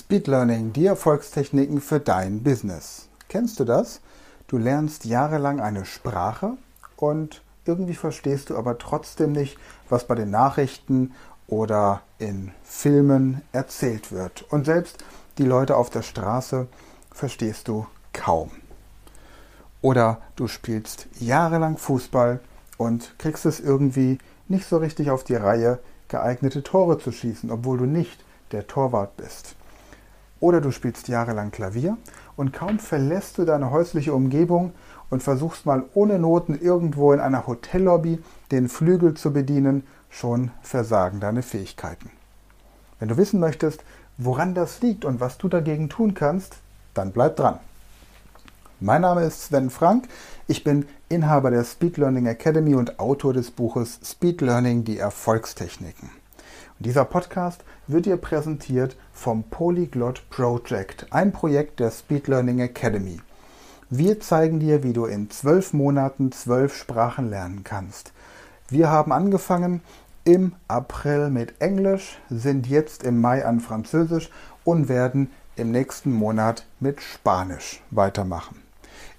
Speed Learning, die Erfolgstechniken für dein Business. Kennst du das? Du lernst jahrelang eine Sprache und irgendwie verstehst du aber trotzdem nicht, was bei den Nachrichten oder in Filmen erzählt wird. Und selbst die Leute auf der Straße verstehst du kaum. Oder du spielst jahrelang Fußball und kriegst es irgendwie nicht so richtig auf die Reihe, geeignete Tore zu schießen, obwohl du nicht der Torwart bist. Oder du spielst jahrelang Klavier und kaum verlässt du deine häusliche Umgebung und versuchst mal ohne Noten irgendwo in einer Hotellobby den Flügel zu bedienen, schon versagen deine Fähigkeiten. Wenn du wissen möchtest, woran das liegt und was du dagegen tun kannst, dann bleib dran. Mein Name ist Sven Frank. Ich bin Inhaber der Speed Learning Academy und Autor des Buches Speed Learning die Erfolgstechniken. Dieser Podcast wird dir präsentiert vom Polyglot Project, ein Projekt der Speed Learning Academy. Wir zeigen dir, wie du in zwölf Monaten zwölf Sprachen lernen kannst. Wir haben angefangen im April mit Englisch, sind jetzt im Mai an Französisch und werden im nächsten Monat mit Spanisch weitermachen.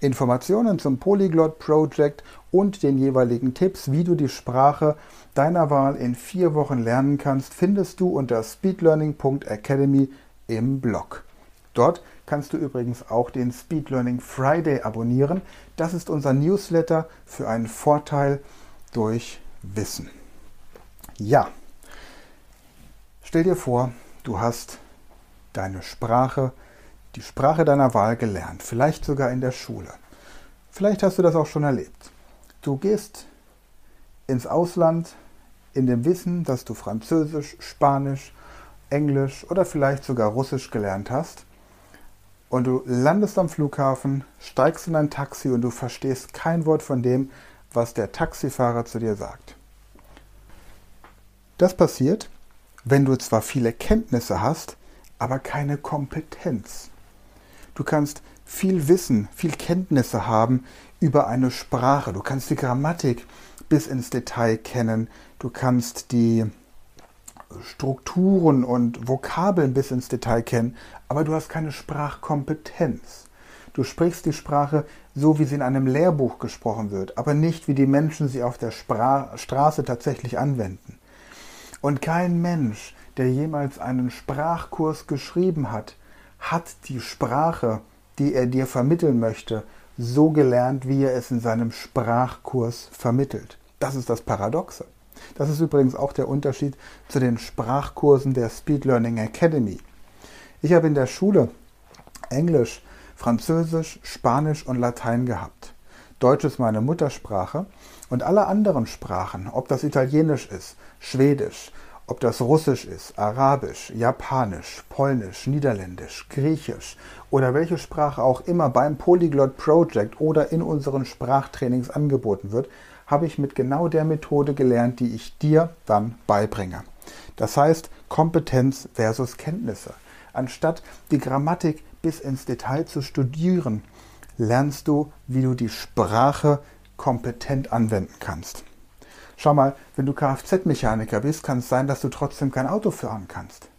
Informationen zum Polyglot Project und den jeweiligen Tipps, wie du die Sprache deiner Wahl in vier Wochen lernen kannst, findest du unter speedlearning.academy im Blog. Dort kannst du übrigens auch den Speed Learning Friday abonnieren. Das ist unser Newsletter für einen Vorteil durch Wissen. Ja, stell dir vor, du hast deine Sprache die Sprache deiner Wahl gelernt, vielleicht sogar in der Schule. Vielleicht hast du das auch schon erlebt. Du gehst ins Ausland in dem Wissen, dass du Französisch, Spanisch, Englisch oder vielleicht sogar Russisch gelernt hast. Und du landest am Flughafen, steigst in ein Taxi und du verstehst kein Wort von dem, was der Taxifahrer zu dir sagt. Das passiert, wenn du zwar viele Kenntnisse hast, aber keine Kompetenz. Du kannst viel Wissen, viel Kenntnisse haben über eine Sprache. Du kannst die Grammatik bis ins Detail kennen. Du kannst die Strukturen und Vokabeln bis ins Detail kennen, aber du hast keine Sprachkompetenz. Du sprichst die Sprache so, wie sie in einem Lehrbuch gesprochen wird, aber nicht, wie die Menschen sie auf der Spra Straße tatsächlich anwenden. Und kein Mensch, der jemals einen Sprachkurs geschrieben hat, hat die Sprache, die er dir vermitteln möchte, so gelernt, wie er es in seinem Sprachkurs vermittelt. Das ist das Paradoxe. Das ist übrigens auch der Unterschied zu den Sprachkursen der Speed Learning Academy. Ich habe in der Schule Englisch, Französisch, Spanisch und Latein gehabt. Deutsch ist meine Muttersprache und alle anderen Sprachen, ob das Italienisch ist, Schwedisch, ob das Russisch ist, Arabisch, Japanisch, Polnisch, Niederländisch, Griechisch oder welche Sprache auch immer beim Polyglot Project oder in unseren Sprachtrainings angeboten wird, habe ich mit genau der Methode gelernt, die ich dir dann beibringe. Das heißt Kompetenz versus Kenntnisse. Anstatt die Grammatik bis ins Detail zu studieren, lernst du, wie du die Sprache kompetent anwenden kannst. Schau mal, wenn du Kfz-Mechaniker bist, kann es sein, dass du trotzdem kein Auto fahren kannst.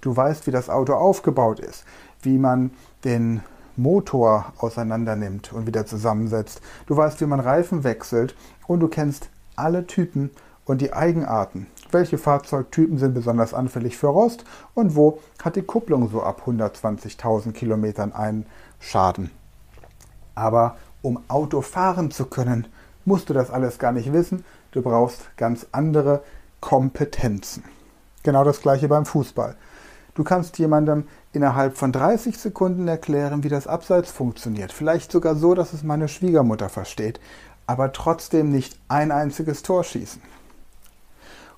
Du weißt, wie das Auto aufgebaut ist, wie man den Motor auseinander nimmt und wieder zusammensetzt. Du weißt, wie man Reifen wechselt und du kennst alle Typen und die Eigenarten. Welche Fahrzeugtypen sind besonders anfällig für Rost und wo hat die Kupplung so ab 120.000 Kilometern einen Schaden? Aber um Auto fahren zu können, musst du das alles gar nicht wissen, Du brauchst ganz andere Kompetenzen. Genau das gleiche beim Fußball. Du kannst jemandem innerhalb von 30 Sekunden erklären, wie das Abseits funktioniert. Vielleicht sogar so, dass es meine Schwiegermutter versteht, aber trotzdem nicht ein einziges Tor schießen.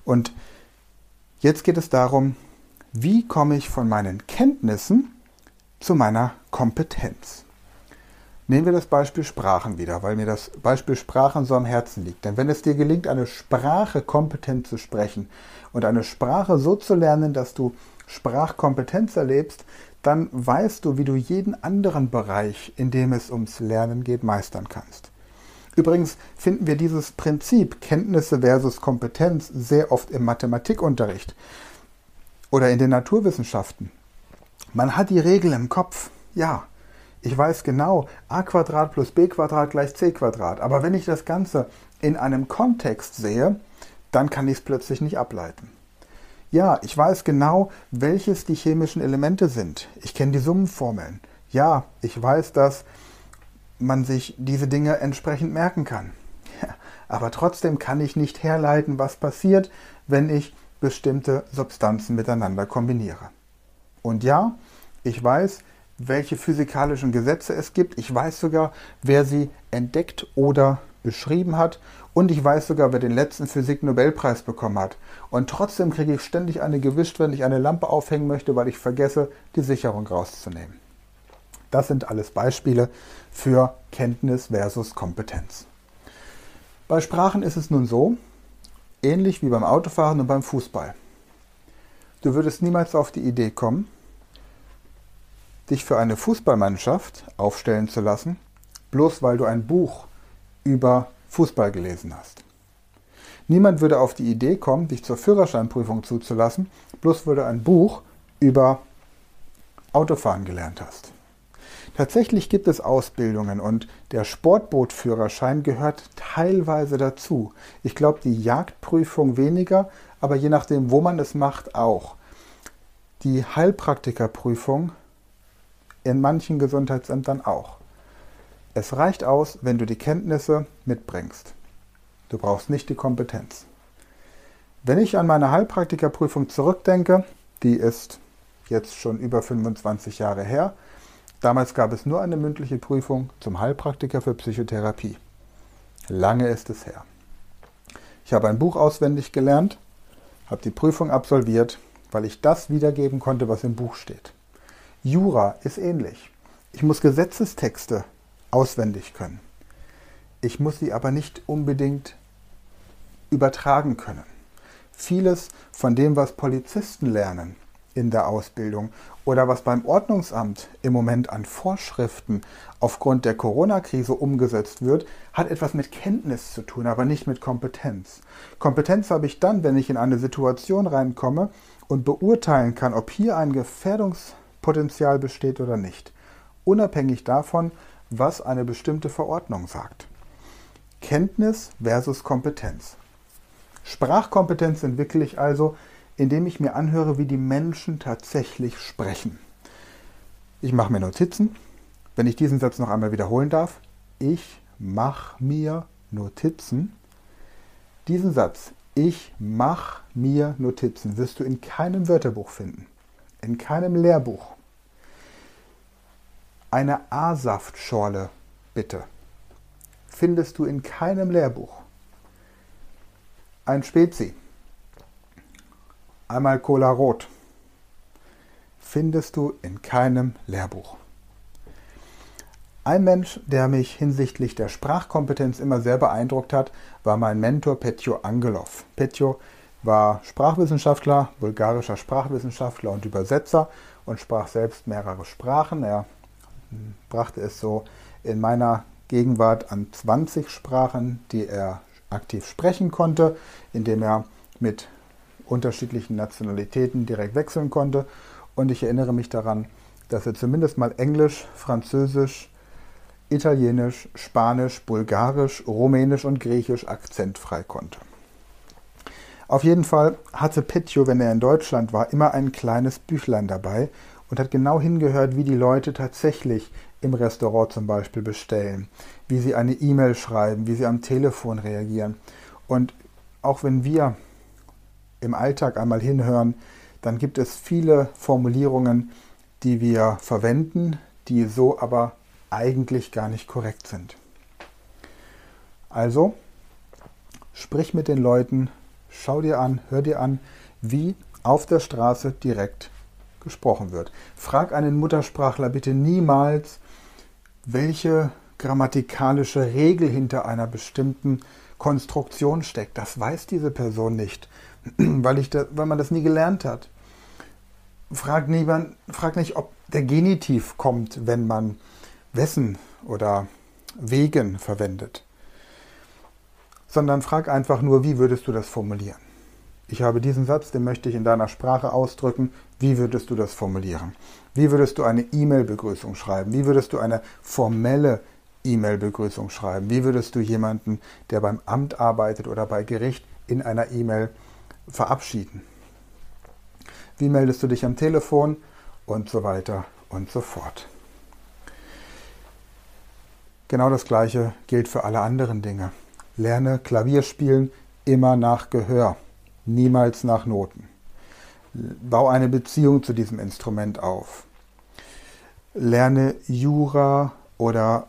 Und jetzt geht es darum, wie komme ich von meinen Kenntnissen zu meiner Kompetenz. Nehmen wir das Beispiel Sprachen wieder, weil mir das Beispiel Sprachen so am Herzen liegt. Denn wenn es dir gelingt, eine Sprache kompetent zu sprechen und eine Sprache so zu lernen, dass du Sprachkompetenz erlebst, dann weißt du, wie du jeden anderen Bereich, in dem es ums Lernen geht, meistern kannst. Übrigens finden wir dieses Prinzip Kenntnisse versus Kompetenz sehr oft im Mathematikunterricht oder in den Naturwissenschaften. Man hat die Regel im Kopf, ja. Ich weiß genau, a Quadrat plus b Quadrat gleich c Quadrat. Aber wenn ich das Ganze in einem Kontext sehe, dann kann ich es plötzlich nicht ableiten. Ja, ich weiß genau, welches die chemischen Elemente sind. Ich kenne die Summenformeln. Ja, ich weiß, dass man sich diese Dinge entsprechend merken kann. Ja, aber trotzdem kann ich nicht herleiten, was passiert, wenn ich bestimmte Substanzen miteinander kombiniere. Und ja, ich weiß, welche physikalischen Gesetze es gibt. Ich weiß sogar, wer sie entdeckt oder beschrieben hat. Und ich weiß sogar, wer den letzten Physik-Nobelpreis bekommen hat. Und trotzdem kriege ich ständig eine gewischt, wenn ich eine Lampe aufhängen möchte, weil ich vergesse, die Sicherung rauszunehmen. Das sind alles Beispiele für Kenntnis versus Kompetenz. Bei Sprachen ist es nun so, ähnlich wie beim Autofahren und beim Fußball. Du würdest niemals auf die Idee kommen, dich für eine Fußballmannschaft aufstellen zu lassen, bloß weil du ein Buch über Fußball gelesen hast. Niemand würde auf die Idee kommen, dich zur Führerscheinprüfung zuzulassen, bloß weil du ein Buch über Autofahren gelernt hast. Tatsächlich gibt es Ausbildungen und der Sportbootführerschein gehört teilweise dazu. Ich glaube, die Jagdprüfung weniger, aber je nachdem, wo man es macht, auch. Die Heilpraktikerprüfung in manchen Gesundheitsämtern auch. Es reicht aus, wenn du die Kenntnisse mitbringst. Du brauchst nicht die Kompetenz. Wenn ich an meine Heilpraktikerprüfung zurückdenke, die ist jetzt schon über 25 Jahre her, damals gab es nur eine mündliche Prüfung zum Heilpraktiker für Psychotherapie. Lange ist es her. Ich habe ein Buch auswendig gelernt, habe die Prüfung absolviert, weil ich das wiedergeben konnte, was im Buch steht. Jura ist ähnlich. Ich muss Gesetzestexte auswendig können. Ich muss sie aber nicht unbedingt übertragen können. Vieles von dem, was Polizisten lernen in der Ausbildung oder was beim Ordnungsamt im Moment an Vorschriften aufgrund der Corona-Krise umgesetzt wird, hat etwas mit Kenntnis zu tun, aber nicht mit Kompetenz. Kompetenz habe ich dann, wenn ich in eine Situation reinkomme und beurteilen kann, ob hier ein Gefährdungs Potenzial besteht oder nicht, unabhängig davon, was eine bestimmte Verordnung sagt. Kenntnis versus Kompetenz. Sprachkompetenz entwickle ich also, indem ich mir anhöre, wie die Menschen tatsächlich sprechen. Ich mache mir Notizen. Wenn ich diesen Satz noch einmal wiederholen darf, ich mache mir Notizen. Diesen Satz, ich mache mir Notizen, wirst du in keinem Wörterbuch finden, in keinem Lehrbuch. Eine A-Saftschorle, bitte. Findest du in keinem Lehrbuch. Ein Spezi. Einmal Cola Rot. Findest du in keinem Lehrbuch. Ein Mensch, der mich hinsichtlich der Sprachkompetenz immer sehr beeindruckt hat, war mein Mentor Petjo Angelov. Petjo war Sprachwissenschaftler, bulgarischer Sprachwissenschaftler und Übersetzer und sprach selbst mehrere Sprachen. Er brachte es so in meiner Gegenwart an 20 Sprachen, die er aktiv sprechen konnte, indem er mit unterschiedlichen Nationalitäten direkt wechseln konnte. Und ich erinnere mich daran, dass er zumindest mal Englisch, Französisch, Italienisch, Spanisch, Bulgarisch, Rumänisch und Griechisch akzentfrei konnte. Auf jeden Fall hatte Petjo, wenn er in Deutschland war, immer ein kleines Büchlein dabei, und hat genau hingehört, wie die Leute tatsächlich im Restaurant zum Beispiel bestellen, wie sie eine E-Mail schreiben, wie sie am Telefon reagieren. Und auch wenn wir im Alltag einmal hinhören, dann gibt es viele Formulierungen, die wir verwenden, die so aber eigentlich gar nicht korrekt sind. Also, sprich mit den Leuten, schau dir an, hör dir an, wie auf der Straße direkt gesprochen wird. Frag einen Muttersprachler bitte niemals, welche grammatikalische Regel hinter einer bestimmten Konstruktion steckt. Das weiß diese Person nicht, weil, ich da, weil man das nie gelernt hat. Frag, niemand, frag nicht, ob der Genitiv kommt, wenn man wessen oder wegen verwendet, sondern frag einfach nur, wie würdest du das formulieren. Ich habe diesen Satz, den möchte ich in deiner Sprache ausdrücken. Wie würdest du das formulieren? Wie würdest du eine E-Mail-Begrüßung schreiben? Wie würdest du eine formelle E-Mail-Begrüßung schreiben? Wie würdest du jemanden, der beim Amt arbeitet oder bei Gericht, in einer E-Mail verabschieden? Wie meldest du dich am Telefon? Und so weiter und so fort. Genau das Gleiche gilt für alle anderen Dinge. Lerne Klavierspielen immer nach Gehör, niemals nach Noten. Bau eine Beziehung zu diesem Instrument auf. Lerne Jura oder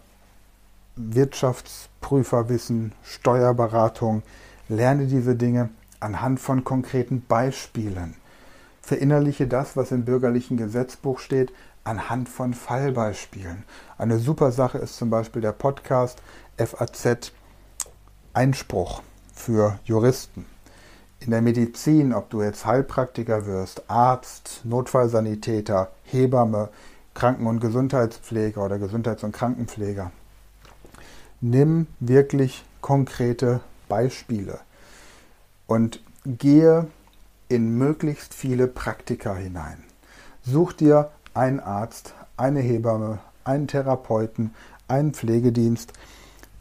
Wirtschaftsprüferwissen, Steuerberatung. Lerne diese Dinge anhand von konkreten Beispielen. Verinnerliche das, was im bürgerlichen Gesetzbuch steht, anhand von Fallbeispielen. Eine super Sache ist zum Beispiel der Podcast FAZ Einspruch für Juristen. In der Medizin, ob du jetzt Heilpraktiker wirst, Arzt, Notfallsanitäter, Hebamme, Kranken- und Gesundheitspfleger oder Gesundheits- und Krankenpfleger, nimm wirklich konkrete Beispiele und gehe in möglichst viele Praktika hinein. Such dir einen Arzt, eine Hebamme, einen Therapeuten, einen Pflegedienst,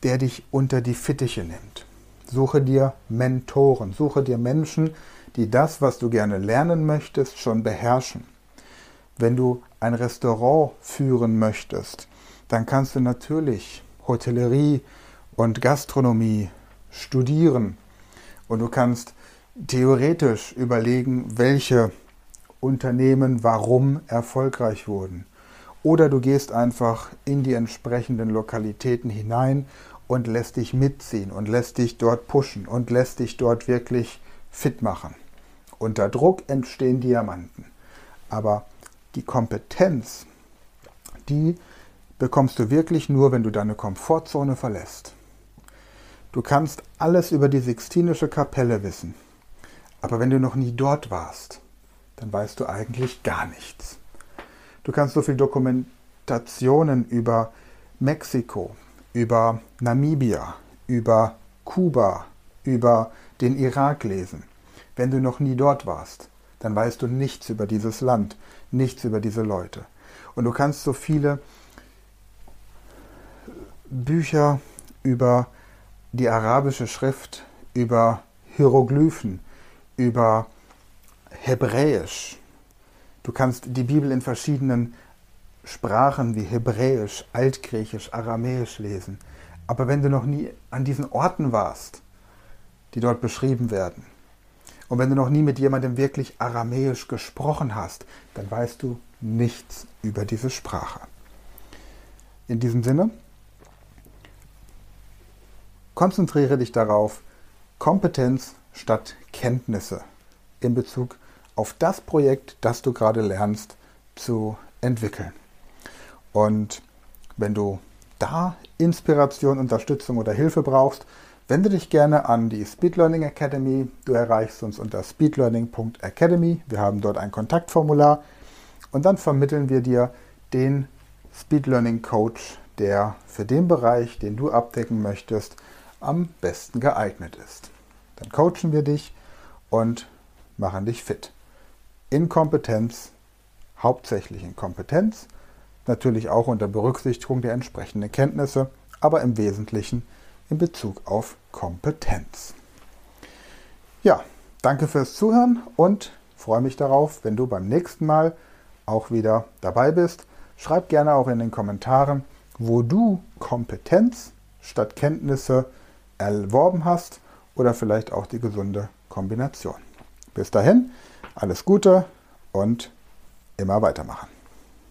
der dich unter die Fittiche nimmt. Suche dir Mentoren, suche dir Menschen, die das, was du gerne lernen möchtest, schon beherrschen. Wenn du ein Restaurant führen möchtest, dann kannst du natürlich Hotellerie und Gastronomie studieren und du kannst theoretisch überlegen, welche Unternehmen warum erfolgreich wurden. Oder du gehst einfach in die entsprechenden Lokalitäten hinein und lässt dich mitziehen und lässt dich dort pushen und lässt dich dort wirklich fit machen. Unter Druck entstehen Diamanten. Aber die Kompetenz, die bekommst du wirklich nur, wenn du deine Komfortzone verlässt. Du kannst alles über die Sixtinische Kapelle wissen. Aber wenn du noch nie dort warst, dann weißt du eigentlich gar nichts. Du kannst so viel Dokumentationen über Mexiko, über Namibia, über Kuba, über den Irak lesen. Wenn du noch nie dort warst, dann weißt du nichts über dieses Land, nichts über diese Leute. Und du kannst so viele Bücher über die arabische Schrift, über Hieroglyphen, über Hebräisch. Du kannst die Bibel in verschiedenen Sprachen wie Hebräisch, Altgriechisch, Aramäisch lesen. Aber wenn du noch nie an diesen Orten warst, die dort beschrieben werden, und wenn du noch nie mit jemandem wirklich Aramäisch gesprochen hast, dann weißt du nichts über diese Sprache. In diesem Sinne, konzentriere dich darauf, Kompetenz statt Kenntnisse in Bezug auf das Projekt, das du gerade lernst, zu entwickeln. Und wenn du da Inspiration, Unterstützung oder Hilfe brauchst, wende dich gerne an die Speed Learning Academy. Du erreichst uns unter speedlearning.academy. Wir haben dort ein Kontaktformular und dann vermitteln wir dir den Speed Learning Coach, der für den Bereich, den du abdecken möchtest, am besten geeignet ist. Dann coachen wir dich und machen dich fit. In Kompetenz, hauptsächlich in Kompetenz, natürlich auch unter Berücksichtigung der entsprechenden Kenntnisse, aber im Wesentlichen in Bezug auf Kompetenz. Ja, danke fürs Zuhören und freue mich darauf, wenn du beim nächsten Mal auch wieder dabei bist. Schreib gerne auch in den Kommentaren, wo du Kompetenz statt Kenntnisse erworben hast oder vielleicht auch die gesunde Kombination. Bis dahin, alles Gute und immer weitermachen.